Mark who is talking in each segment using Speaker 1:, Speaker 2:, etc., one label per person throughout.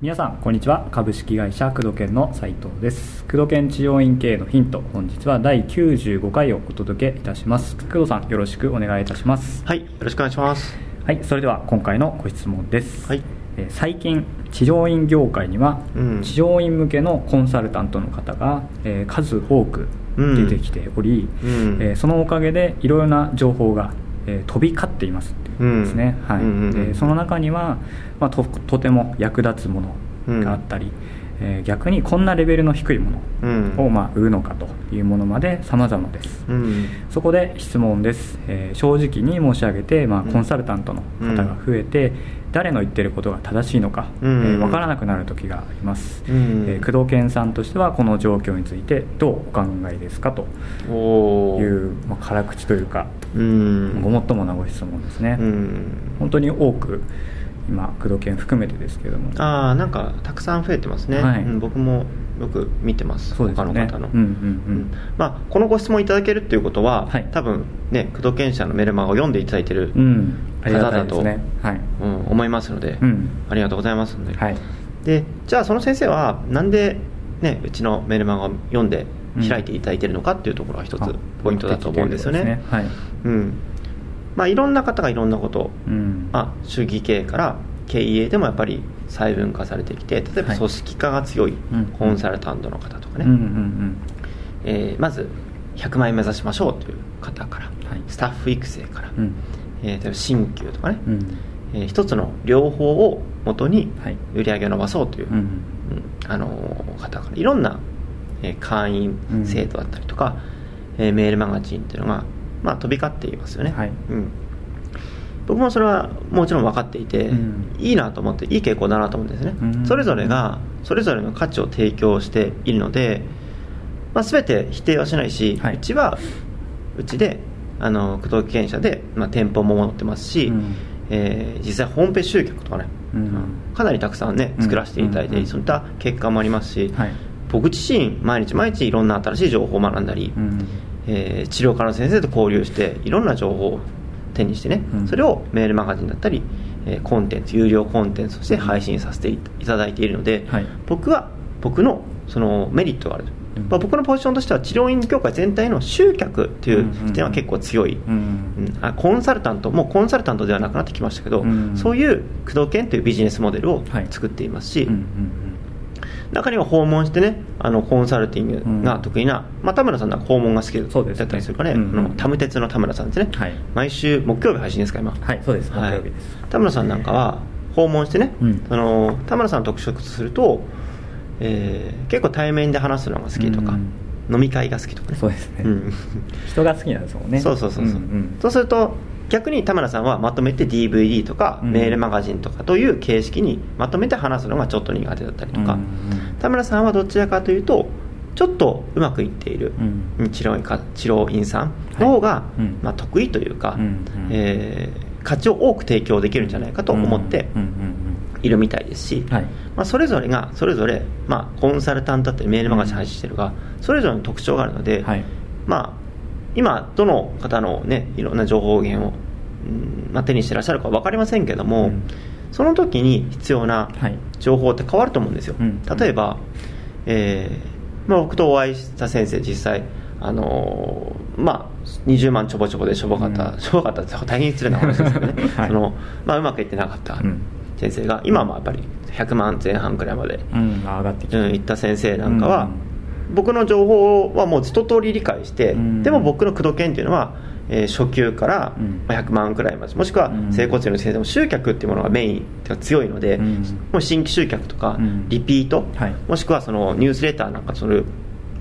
Speaker 1: 皆さんこんにちは。株式会社工藤研の斉藤です。工藤研治療院経営のヒント本日は第95回をお届けいたします。工藤さんよろしくお願いいたします。
Speaker 2: はいよろしくお願いします。
Speaker 1: はいそれでは今回のご質問です、
Speaker 2: はい。
Speaker 1: えー最近治療院業界には、
Speaker 2: うん。
Speaker 1: 治療院向けのコンサルタントの方が、えー数多く出てきており、
Speaker 2: うん。
Speaker 1: えーそのおかげでいろいろな情報が、えー飛び交っていますっていうんですね、はい。
Speaker 2: うんうんうんうん。
Speaker 1: でその中には、まあ、ととても役立つものがあったり、えー逆にこんなレベルの低いも
Speaker 2: うん。
Speaker 1: のを、まあ、売るのかというものまで様々です、
Speaker 2: うん。
Speaker 1: そこで質問です、えー正直に申し上げて、まあ、
Speaker 2: うん。
Speaker 1: コンサルタントの方が増えて、誰の言ってることが正しいのか、
Speaker 2: うん
Speaker 1: えー分からなくなる時があります、
Speaker 2: うん
Speaker 1: えー工藤健さんとしてはこの状況についてどうお考えですかという、まあ、辛口というか、
Speaker 2: うん
Speaker 1: ごもっともなご質問ですね、
Speaker 2: うん
Speaker 1: 本当に多く今工藤健含めてですけれども。
Speaker 2: ああなんかたくさん増えてますね、
Speaker 1: はい。
Speaker 2: うん僕もよく見てます
Speaker 1: そうですよね。
Speaker 2: 他の方の、
Speaker 1: うんうんうん。
Speaker 2: まあ、このご質問いただけるっていうことは、
Speaker 1: はい。
Speaker 2: 多分ね工藤研社のメルマガを読んでいただいてる、
Speaker 1: うん。ありがたいですね。はい、
Speaker 2: うん思いますので、
Speaker 1: うん。
Speaker 2: ありがとうございますので、
Speaker 1: はい。
Speaker 2: でじゃあその先生はなんで、ね、うちのメルマガを読んで開いていただいてるのかっていうところが一つ
Speaker 1: あ
Speaker 2: ポイントだと思うんですよね。
Speaker 1: 目的とい。う
Speaker 2: ん。まあ、いろんな方がいろんなこと。
Speaker 1: うん。
Speaker 2: まあ、主義系から経営でもやっぱり細分化されてきて例えば
Speaker 1: はい。
Speaker 2: 組織化が強い
Speaker 1: うん。
Speaker 2: コンサルタントの方とかね、
Speaker 1: うんうんうん
Speaker 2: えーまず100万円目指しましょうという方から、
Speaker 1: はい。
Speaker 2: スタッフ育成から、
Speaker 1: うん。
Speaker 2: えー例えば新旧とかね、
Speaker 1: うん。
Speaker 2: えー一つの両方をもとに
Speaker 1: はい。
Speaker 2: 売り上げを伸ばそうという、
Speaker 1: うん
Speaker 2: うん。あのー方からいろんな、えー会員制度だったりとか、えーメールマガジンっていうのが、まあ、飛び交っていますよね、
Speaker 1: はい。
Speaker 2: うん、僕もそれはもちろん分かっていて、
Speaker 1: うん。
Speaker 2: いいなと思っていい傾向だなと思うんですね、
Speaker 1: うん。
Speaker 2: それぞれがそれぞれの価値を提供しているので、まあ、全て否定はしないし、
Speaker 1: はい。う
Speaker 2: ちはうちであの工藤研社で、まあ、店舗も持ってますし、
Speaker 1: うん。
Speaker 2: えー実際ホームページ集客とかね、
Speaker 1: うん。
Speaker 2: かなりたくさんね
Speaker 1: うん。
Speaker 2: 作らせていただいて、
Speaker 1: うん。
Speaker 2: そういった結果もありますし、
Speaker 1: はい。
Speaker 2: 僕自身毎日毎日いろんな新しい情報を学んだり、
Speaker 1: うん。
Speaker 2: えー治療科の先生と交流していろんな情報を手にしてね、
Speaker 1: うん。
Speaker 2: それをメールマガジンだったり、えーコンテンツ有料コンテンツとして配信させていただいているので、
Speaker 1: はい。
Speaker 2: 僕は僕のそのメリットがある、
Speaker 1: うん。
Speaker 2: まあ、僕のポジションとしては治療院業界全体の集客という視点は結構強い、
Speaker 1: うん
Speaker 2: うん。あコンサルタントもうコンサルタントではなくなってきましたけど、
Speaker 1: うん
Speaker 2: そういう工藤研というビジネスモデルを
Speaker 1: はい。
Speaker 2: 作っていますし、
Speaker 1: うんうん
Speaker 2: 中には訪問してねあのコンサルティングが得意な、まあ、田村さんなんか訪問が好きだったりするからね。
Speaker 1: うん。うん
Speaker 2: あのタム鉄の田村さんですね、
Speaker 1: はい。
Speaker 2: 毎週木曜日配信ですか今。
Speaker 1: はいそうです。木
Speaker 2: はい。
Speaker 1: 曜日です。
Speaker 2: 田村さんなんかは訪問してね、
Speaker 1: うん。
Speaker 2: あの田村さんの特色とすると、えー結構対面で話すのが好きとか、
Speaker 1: うん。
Speaker 2: 飲み会が好きとかね。
Speaker 1: そうですね。
Speaker 2: ん。
Speaker 1: 人が好きなんですもんね。
Speaker 2: そうそうそうそう、
Speaker 1: んん。
Speaker 2: そうすると逆に田村さんはまとめて DVD とか
Speaker 1: うん。
Speaker 2: メールマガジンとかという形式にまとめて話すのがちょっと苦手だったりとか、
Speaker 1: うん。
Speaker 2: 田村さんはどちらかというとちょっとうまくいっている
Speaker 1: うん。
Speaker 2: 治療院か治療院さんの方が、
Speaker 1: いうん。
Speaker 2: まあ、得意というか、
Speaker 1: うん。うん。
Speaker 2: えー価値を多く提供できるんじゃないかと思っているみたいですし、まあ、それぞれがそれぞれ、まあ、コンサルタントだったりメールマガジン配信してるが、それぞれの特徴があるので、
Speaker 1: はい。
Speaker 2: まあ、今どの方の、ね、いろんな情報源を、うんまあ、手にしてらっしゃるか分かりませんけども、
Speaker 1: うん。
Speaker 2: その時に必要な
Speaker 1: はい。
Speaker 2: 情報って変わると思うんですよ、
Speaker 1: うん。
Speaker 2: 例えば、えーまあ、僕とお会いした先生実際あのーまあ、20万ちょぼちょぼでしょぼかった、
Speaker 1: うん。
Speaker 2: しょぼかったって大変失礼な話ですけどね、
Speaker 1: はい。
Speaker 2: そのまあ、うまくいってなかった
Speaker 1: うん。
Speaker 2: 先生が今はまあやっぱり100万前半くらいまで、
Speaker 1: うん。あ上がってきた。
Speaker 2: うん、行った先生なんかは、
Speaker 1: うん
Speaker 2: 僕の情報はもう一通り理解して、
Speaker 1: うん。
Speaker 2: でも僕の工藤研っていうのは、えー初級から
Speaker 1: うん。
Speaker 2: まあ100万くらいまで。もしくは
Speaker 1: うん。
Speaker 2: 整骨院の先生も集客っていうものがメインが強いので、
Speaker 1: うん。
Speaker 2: もう新規集客とか
Speaker 1: うん。
Speaker 2: リピート、
Speaker 1: はい。
Speaker 2: もしくはそのニュースレターなんかその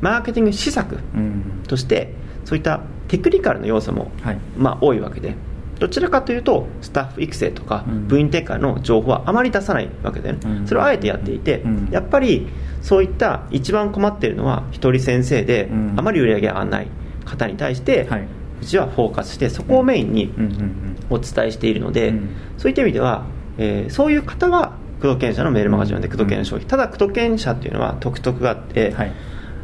Speaker 2: マーケティング施策
Speaker 1: うん。
Speaker 2: としてそういったテクニカルな要素も、
Speaker 1: はい。
Speaker 2: まあ、多いわけで。どちらかというとスタッフ育成とか
Speaker 1: うん。
Speaker 2: 部員転換の情報はあまり出さないわけでね、
Speaker 1: うん。
Speaker 2: それをあえてやっていて、
Speaker 1: うん。
Speaker 2: やっぱりそういった一番困っているのは一人先生で、
Speaker 1: うん。
Speaker 2: あまり売り上げがない方に対して、
Speaker 1: はい。う
Speaker 2: ちはフォーカスしてそこをメインに
Speaker 1: うん。うん
Speaker 2: お伝えしているので、
Speaker 1: うん。
Speaker 2: そういった意味では、えーそういう方は工藤研社のメールマガジンで工藤研の商品。ただ工藤研社っていうのは特色があって、
Speaker 1: はい。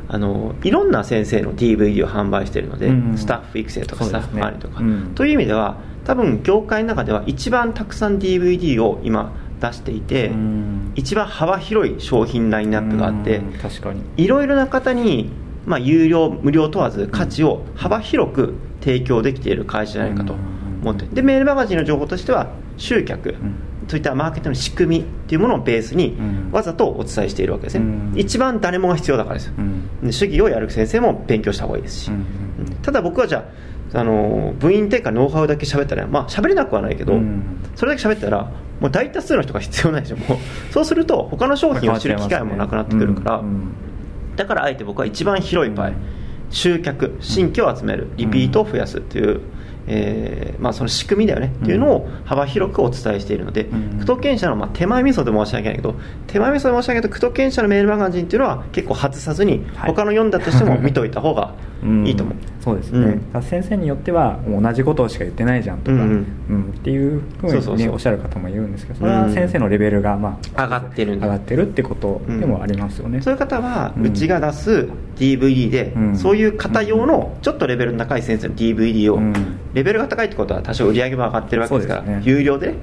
Speaker 2: あのいろんな先生の DVD を販売しているので、
Speaker 1: うん
Speaker 2: スタッフ育成とかスタッフ管理とか、
Speaker 1: ねうん。
Speaker 2: という意味では多分業界の中では一番たくさん DVD を今出していて、
Speaker 1: うん。
Speaker 2: 一番幅広い商品ラインナップがあって、
Speaker 1: うん確かに。
Speaker 2: いろいろな方に、まあ、有料無料問わず価値を幅広く提供できている会社じゃないかと思ってでメールマガジンの情報としては集客、
Speaker 1: ん。
Speaker 2: そういったマーケットの仕組みっていうものをベースに
Speaker 1: うん。
Speaker 2: わざとお伝えしているわけですね、
Speaker 1: うん。
Speaker 2: 一番誰もが必要だからですよ、
Speaker 1: うん。
Speaker 2: で主義をやる先生も勉強した方がいいですし、
Speaker 1: うん。
Speaker 2: ただ僕はじゃあ、あの部員定価ノウハウだけ喋ったらまあ喋れなくはないけど、
Speaker 1: うん。
Speaker 2: それだけ喋ったらもう大多数の人が必要ないでしょもう。そうすると他の商品を知る機会もなくなってくるから、
Speaker 1: うんうん
Speaker 2: だからあえて僕は一番広い場合、集客新規を集めるリピートを増やすっていう、えーまあ、その仕組みだよねっていうのを幅広くお伝えしているので、
Speaker 1: うん。
Speaker 2: 区都県社の、まあ、手前味噌で申し訳ないけど手前味噌で申し訳ないけど区都県社のメールマガジンっていうのは結構外さずに
Speaker 1: はい。
Speaker 2: 他の読んだとしても見といた方がいいと思う、
Speaker 1: んそうですね、
Speaker 2: うん。
Speaker 1: 先生によっては同じことしか言ってないじゃんとか、
Speaker 2: う
Speaker 1: うん。んっていうふうに、おっしゃる方もいるんですけどそれは先生のレベルが、まあ、
Speaker 2: 上がってる
Speaker 1: 上がってるってことでもありますよね、
Speaker 2: そういう方は
Speaker 1: う
Speaker 2: ちが出す DVD で、
Speaker 1: うん。
Speaker 2: そういう方用のちょっとレベルの高い先生の DVD を、
Speaker 1: うん。
Speaker 2: レベルが高いってことは多少売り上げも上がってるわけですから
Speaker 1: ね。
Speaker 2: 有料で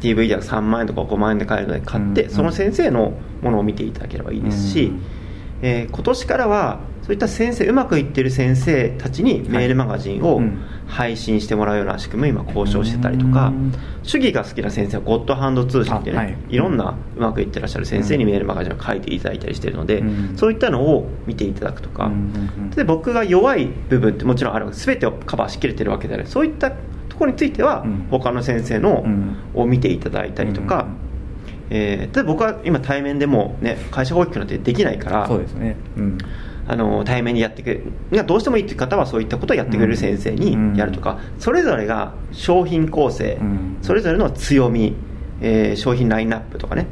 Speaker 2: DVD が3万円とか5万円で買えるので買って、
Speaker 1: うん。
Speaker 2: その先生のものを見ていただければいいですし、
Speaker 1: うん。
Speaker 2: えー今年からはそういった先生うまくいってる先生たちにメールマガジンを
Speaker 1: うん。
Speaker 2: 配信してもらうような仕組みを今交渉してたりとか、
Speaker 1: うん。
Speaker 2: 主義が好きな先生はゴッドハンド通信ってね、
Speaker 1: あはい。
Speaker 2: い、ろんなうまくいってらっしゃる先生にメールマガジンを書いていただいたりしているので、
Speaker 1: うん。
Speaker 2: そういったのを見ていただくとか、
Speaker 1: うん
Speaker 2: で僕が弱い部分ってもちろんある全てをカバーしきれてるわけではない。そういったところについては、
Speaker 1: うん。
Speaker 2: 他の先生の
Speaker 1: うん
Speaker 2: を見ていただいたりとか、えー、僕は今対面でもね会社が大きくなってできないから
Speaker 1: そうですね、うん
Speaker 2: あの対面にやってくれがどうしてもいいという方はそういったことをやってくれる先生にやるとか、それぞれが商品構成、
Speaker 1: うん。
Speaker 2: それぞれの強み、えー商品ラインナップとかね。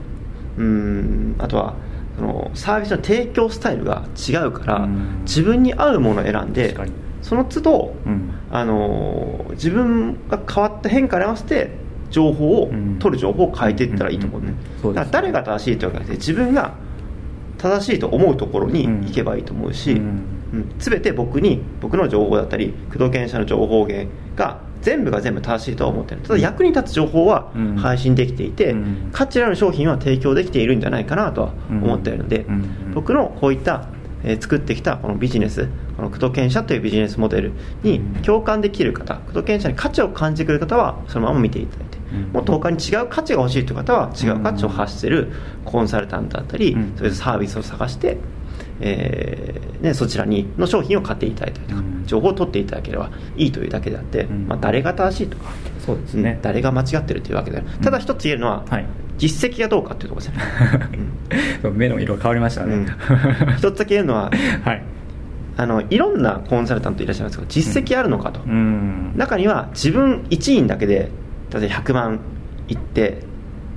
Speaker 2: うん。あとはそのサービスの提供スタイルが違うから、
Speaker 1: うん。
Speaker 2: 自分に合うものを選んでその都度、
Speaker 1: うん。
Speaker 2: あの自分が変わった変化に合わせて情報を、
Speaker 1: うん。
Speaker 2: 取る情報を変えていったらいいと思うね,、だから誰が正しいというわけじゃなくて自分が正しいと思うところに行けばいいと思うし、
Speaker 1: うん。
Speaker 2: うん。全て僕に僕の情報だったり工藤研社の情報源が全部が全部正しいとは思ってないただ役に立つ情報は
Speaker 1: うん。
Speaker 2: 配信できていて、
Speaker 1: うん。
Speaker 2: 価値のある商品は提供できているんじゃないかなとは思っているので、
Speaker 1: うん。うん。
Speaker 2: 僕のこういった、えー作ってきたこのビジネスこの工藤研社というビジネスモデルに共感できる方工藤研社に価値を感じてくれる方はそのまま見ていただもっと他に違う価値が欲しいという方は違う価値を発しているコンサルタントだったり、
Speaker 1: うん。
Speaker 2: そういうサービスを探して、えーね、そちらにの商品を買っていただいたりとか、
Speaker 1: うん。
Speaker 2: 情報を取っていただければいいというだけであって、
Speaker 1: うん。
Speaker 2: まあ、誰が正しいとか、
Speaker 1: そうですね、
Speaker 2: うん誰が間違ってるというわけではただ一つ言えるのは、
Speaker 1: はい。
Speaker 2: 実績がどうかっていうところですね、
Speaker 1: 目の色変わりましたね、
Speaker 2: うん。一つだけ言えるのは
Speaker 1: はい。
Speaker 2: あのいろんなコンサルタントいらっしゃいますけど実績あるのかと、
Speaker 1: うん。
Speaker 2: 中には自分1員だけで例えば100万いって、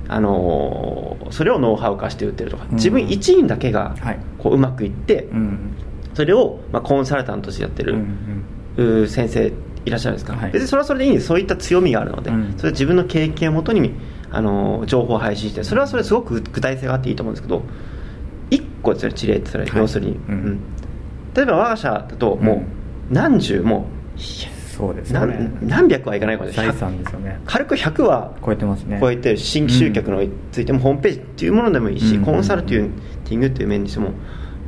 Speaker 2: あのーそれをノウハウ化して売ってるとか
Speaker 1: うん。
Speaker 2: 自分1員だけが
Speaker 1: はい。
Speaker 2: こううまくいって、
Speaker 1: うん。
Speaker 2: それを、まあ、コンサルタントとしてやってる、
Speaker 1: うん
Speaker 2: うー先生いらっしゃるんですか、
Speaker 1: はい。
Speaker 2: 別にそれはそれでいいんです。そういった強みがあるので、
Speaker 1: うん。
Speaker 2: それは自分の経験をもとに、あのー情報を配信してそれはそれですごく具体性があっていいと思うんですけど1個ですよ事例ってそれ、
Speaker 1: はい。
Speaker 2: 要するに、
Speaker 1: うん。
Speaker 2: うん。例えば我が社だともう何十も
Speaker 1: そうですね。
Speaker 2: 何何百はいかないかもしれな
Speaker 1: 財
Speaker 2: い
Speaker 1: 産ですよね。
Speaker 2: 軽く100は
Speaker 1: 超えてますね。
Speaker 2: 超えて新規集客のついてもホームページっていうものでもいいし、
Speaker 1: うん
Speaker 2: コンサルティングっていう面にしても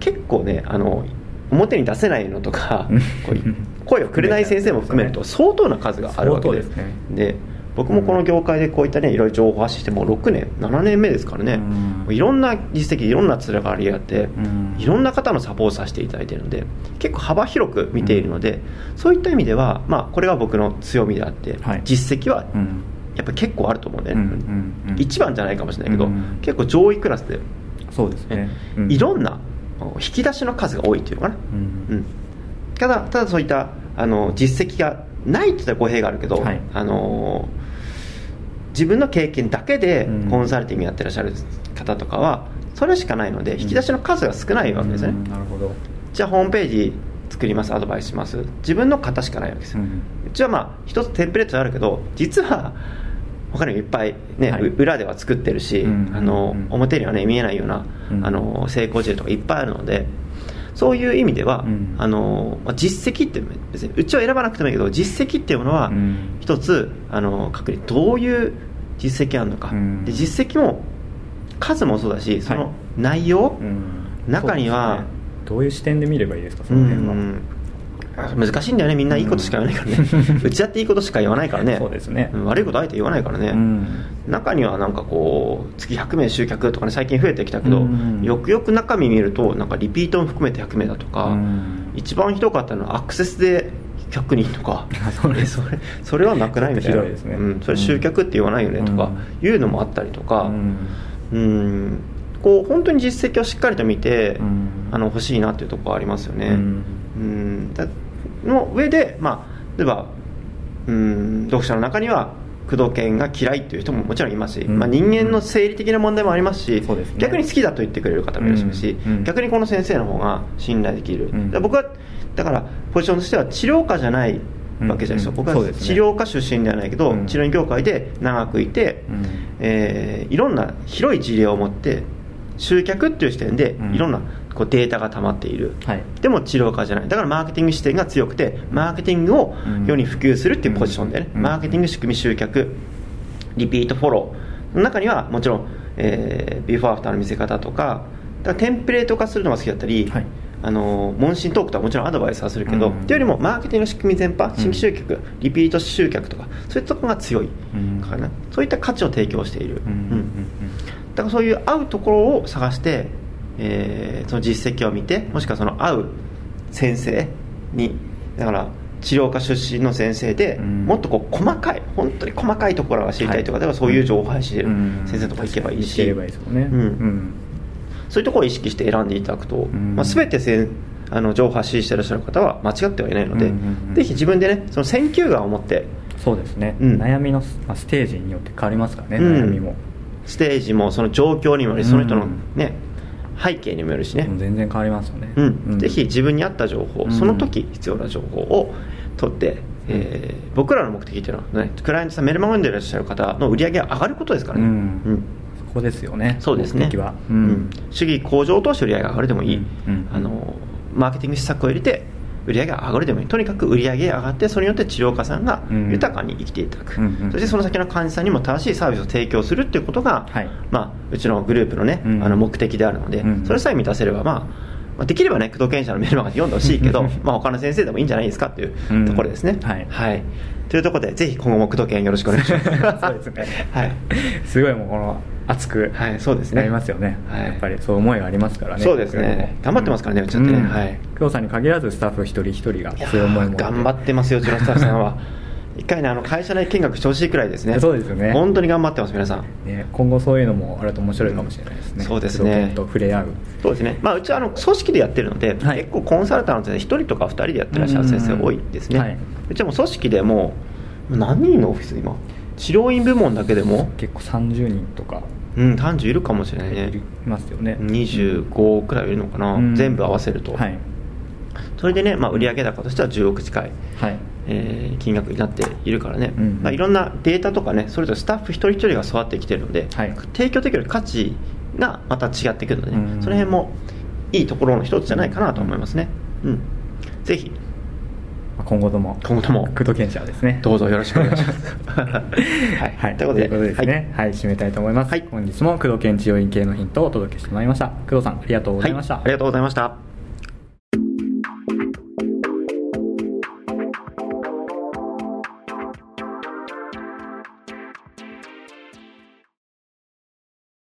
Speaker 2: 結構ねあの表に出せないのとか 声をくれない先生も含めると相当な数があるわけで。
Speaker 1: ね。
Speaker 2: で僕もこの業界でこういったねいろいろ情報発信してもう6年7年目ですからね、
Speaker 1: うん。
Speaker 2: いろんな実績いろんなつながりがあって、
Speaker 1: ん。
Speaker 2: いろんな方のサポートさせていただいているので結構幅広く見ているので、そういった意味では、まあ、これが僕の強みであって、
Speaker 1: はい。
Speaker 2: 実績は
Speaker 1: うん。
Speaker 2: やっぱり結構あると思うんで、
Speaker 1: うんうんうん。
Speaker 2: 一番じゃないかもしれないけど、
Speaker 1: うん。
Speaker 2: 結構上位クラスで、
Speaker 1: そうですね。うん。
Speaker 2: いろんな引き出しの数が多いっていうのかな、
Speaker 1: うん。
Speaker 2: うん。ただただそういったあの実績がないって言ったら語弊があるけど、
Speaker 1: はい。
Speaker 2: あの自分の経験だけで
Speaker 1: うん。
Speaker 2: コンサルティングやってらっしゃる方とかはそれしかないので引き出しの数が少ないわけですね、
Speaker 1: うん。なるほど。
Speaker 2: じゃあホームページ作りますアドバイスします。自分の型しかないわけですよ、
Speaker 1: う
Speaker 2: うんちはまあ一つテンプレートあるけど実は他にもいっぱい、ね
Speaker 1: はい。う
Speaker 2: 裏では作ってるし、
Speaker 1: うん。
Speaker 2: あの
Speaker 1: うん。
Speaker 2: 表にはね見えないような、
Speaker 1: うん。
Speaker 2: あの成功事例とかいっぱいあるのでそういう意味では、
Speaker 1: うん。
Speaker 2: あのまあ実績って別にうちは選ばなくてもいいけど実績っていうものは
Speaker 1: うん。
Speaker 2: 一つあの確認どういう実績あるのか、
Speaker 1: うん。
Speaker 2: で実績も数もそうだしそ
Speaker 1: はい。
Speaker 2: の内容、
Speaker 1: うん。
Speaker 2: 中には
Speaker 1: ね。どういう視点で見ればいいですかそ
Speaker 2: う
Speaker 1: の辺は、
Speaker 2: ん難しいんだよね。みんないいことしか言わないからね、う ちだっていいことしか言わないからね。
Speaker 1: そうですね。
Speaker 2: ん悪いことあえて言わないからね、
Speaker 1: うん。
Speaker 2: 中にはなんかこう月100名集客とかね最近増えてきたけど、
Speaker 1: うん。
Speaker 2: よくよく中身見るとなんかリピートも含めて100名だとか、
Speaker 1: うん。
Speaker 2: 一番ひどかったのはアクセスで100人とか。
Speaker 1: あそ
Speaker 2: れそれはなくないみたいな。
Speaker 1: ね。
Speaker 2: うん、それ集客って言わないよねとかいうのもあったりとか。うん。こう本当に実績をしっかりと見て、
Speaker 1: うん。
Speaker 2: あの欲しいなっていうところはありますよね、
Speaker 1: うん。
Speaker 2: うん。だの上で、まあ、例えばうん読者の中には工藤健が嫌いっていう人ももちろんいますし、
Speaker 1: うん。
Speaker 2: まあ、人間の生理的な問題もありますし、
Speaker 1: そう
Speaker 2: 逆に好きだと言ってくれる方もいらっしゃるし、
Speaker 1: うん。うん。
Speaker 2: 逆にこの先生の方が信頼できる、僕はだからポジションとしては治療家じゃないわけじゃないですか、
Speaker 1: うん。
Speaker 2: 僕は治療家出身ではないけど、
Speaker 1: うん。
Speaker 2: 治療院業界で長くいて、
Speaker 1: うん。
Speaker 2: えーいろんな広い事例を持って集客っていう視点で
Speaker 1: うん。
Speaker 2: いろんなこうデータが溜まっている、
Speaker 1: はい。
Speaker 2: でも治療家じゃない。だからマーケティング視点が強くてマーケティングを世に普及するっていうポジションでね、
Speaker 1: うん。
Speaker 2: マーケティング仕組み集客リピートフォロー。の中にはもちろん、えービフォーアフターの見せ方とかだからテンプレート化するのが好きだったり、
Speaker 1: はい。
Speaker 2: あの問診トークとはもちろんアドバイスはするけど、
Speaker 1: うん。
Speaker 2: っていうよりもマーケティングの仕組み全般新規集客、リピート集客とかそういったところが強い
Speaker 1: うん。
Speaker 2: からな、そういった価値を提供している、
Speaker 1: うん。
Speaker 2: うん。だからそういう合うところを探して、えーその実績を見てもしくはその合う先生にだから治療科出身の先生で、
Speaker 1: うん。
Speaker 2: もっとこう細かい本当に細かいところが知りたいとか、
Speaker 1: はい
Speaker 2: そういう情報配信してる
Speaker 1: うん。
Speaker 2: 先生のとこ行けばいいし、そういうところを意識して選んでいただくと、
Speaker 1: ん。
Speaker 2: まあ、全てせんあの情報発信していらっしゃる方は間違ってはいないので、
Speaker 1: うんうんうん。
Speaker 2: ぜひ自分でねその選球眼を持って
Speaker 1: そうですね、
Speaker 2: うん。
Speaker 1: 悩みのまあステージによって変わりますからね、
Speaker 2: うん。
Speaker 1: 悩みも。
Speaker 2: ステージもその状況にもよりその人の
Speaker 1: うん
Speaker 2: ね、背景にもよるしね、
Speaker 1: 全然変わりますよね、
Speaker 2: うん。ぜひ自分に合った情報、
Speaker 1: うん。
Speaker 2: その時必要な情報を取って、えー僕らの目的っていうのは、ね、クライアントさんメルマガ読んでいらっしゃる方の売り上げが上がることですからね、
Speaker 1: うん。
Speaker 2: うん。
Speaker 1: そこですよね。
Speaker 2: そうですね。主義向上を通して売り上げが上がるでもいい、
Speaker 1: うん。うん。
Speaker 2: あのマーケティング施策を入れて売り上げが上がるでもいい。とにかく売り上げが上がってそれによって治療家さんが
Speaker 1: うん。
Speaker 2: 豊かに生きていただく、
Speaker 1: うんうん。
Speaker 2: そしてその先の患者さんにも正しいサービスを提供するっていうことが、
Speaker 1: はい。
Speaker 2: まあ、うちのグループの,、ね
Speaker 1: うん。
Speaker 2: あの目的であるので、
Speaker 1: うん
Speaker 2: それさえ満たせれば、まあまあ、できればね工藤健者のメルマガで読んでほしいけど まあ他の先生でもいいんじゃないですかっていう
Speaker 1: うん。
Speaker 2: ところですね、
Speaker 1: はい。
Speaker 2: というところでぜひ今後も工藤健よろしくお願いします。
Speaker 1: そうですね。
Speaker 2: はい。
Speaker 1: すごいもうこの熱く
Speaker 2: はいそうですね。
Speaker 1: なりますよね、
Speaker 2: はい。
Speaker 1: やっぱりそういう思いがありますからね。
Speaker 2: そうですね。頑張ってますからねうちだってね。はい
Speaker 1: 工藤さんに限らずスタッフ一人一人がそういう思い
Speaker 2: 頑張ってますようちのスタッフさんは。一回ねあの会社内見学してほしいくらいですね。
Speaker 1: そうですよね。
Speaker 2: 本当に頑張ってます皆さん。
Speaker 1: ね、今後そういうのもあると面白いかもしれないですね。
Speaker 2: そうですね。
Speaker 1: と触れ合う。
Speaker 2: そうですね、まあ、うちはあの組織でやってるので、
Speaker 1: はい。
Speaker 2: 結構コンサルタントで1人とか2人でやってらっしゃる先生多いですね、
Speaker 1: うん。うんはい。う
Speaker 2: ちはもう組織でもう何人のオフィス今治療院部門だけでも
Speaker 1: 結構30人とか。
Speaker 2: うん30いるかもしれない
Speaker 1: い
Speaker 2: ね
Speaker 1: ますよね。
Speaker 2: 25くらいいるのかな、
Speaker 1: うん。
Speaker 2: 全部合わせると、
Speaker 1: はい
Speaker 2: それでね、まあ、売上高としては10億近い、
Speaker 1: はい。
Speaker 2: えー金額になっているからね、
Speaker 1: うん
Speaker 2: まあ、いろんなデータとかねそれぞれスタッフ一人一人が育ってきてるので、
Speaker 1: はい。
Speaker 2: 提供できる価値がまた違ってくるので、ね
Speaker 1: うん
Speaker 2: その辺もいいところの一つじゃないかなと思いますね、うん、ぜひ。
Speaker 1: まあ今後とも
Speaker 2: 今後とも。
Speaker 1: 工藤健者ですね。
Speaker 2: どうぞよろしくお願いします。はい、
Speaker 1: はい、
Speaker 2: ということで
Speaker 1: ですね、はい、締めたいと思います、
Speaker 2: はい。
Speaker 1: 本日も工藤健治療院系のヒントをお届けしてまいりました。工藤さんありがとうございました、
Speaker 2: はい。ありがとうございました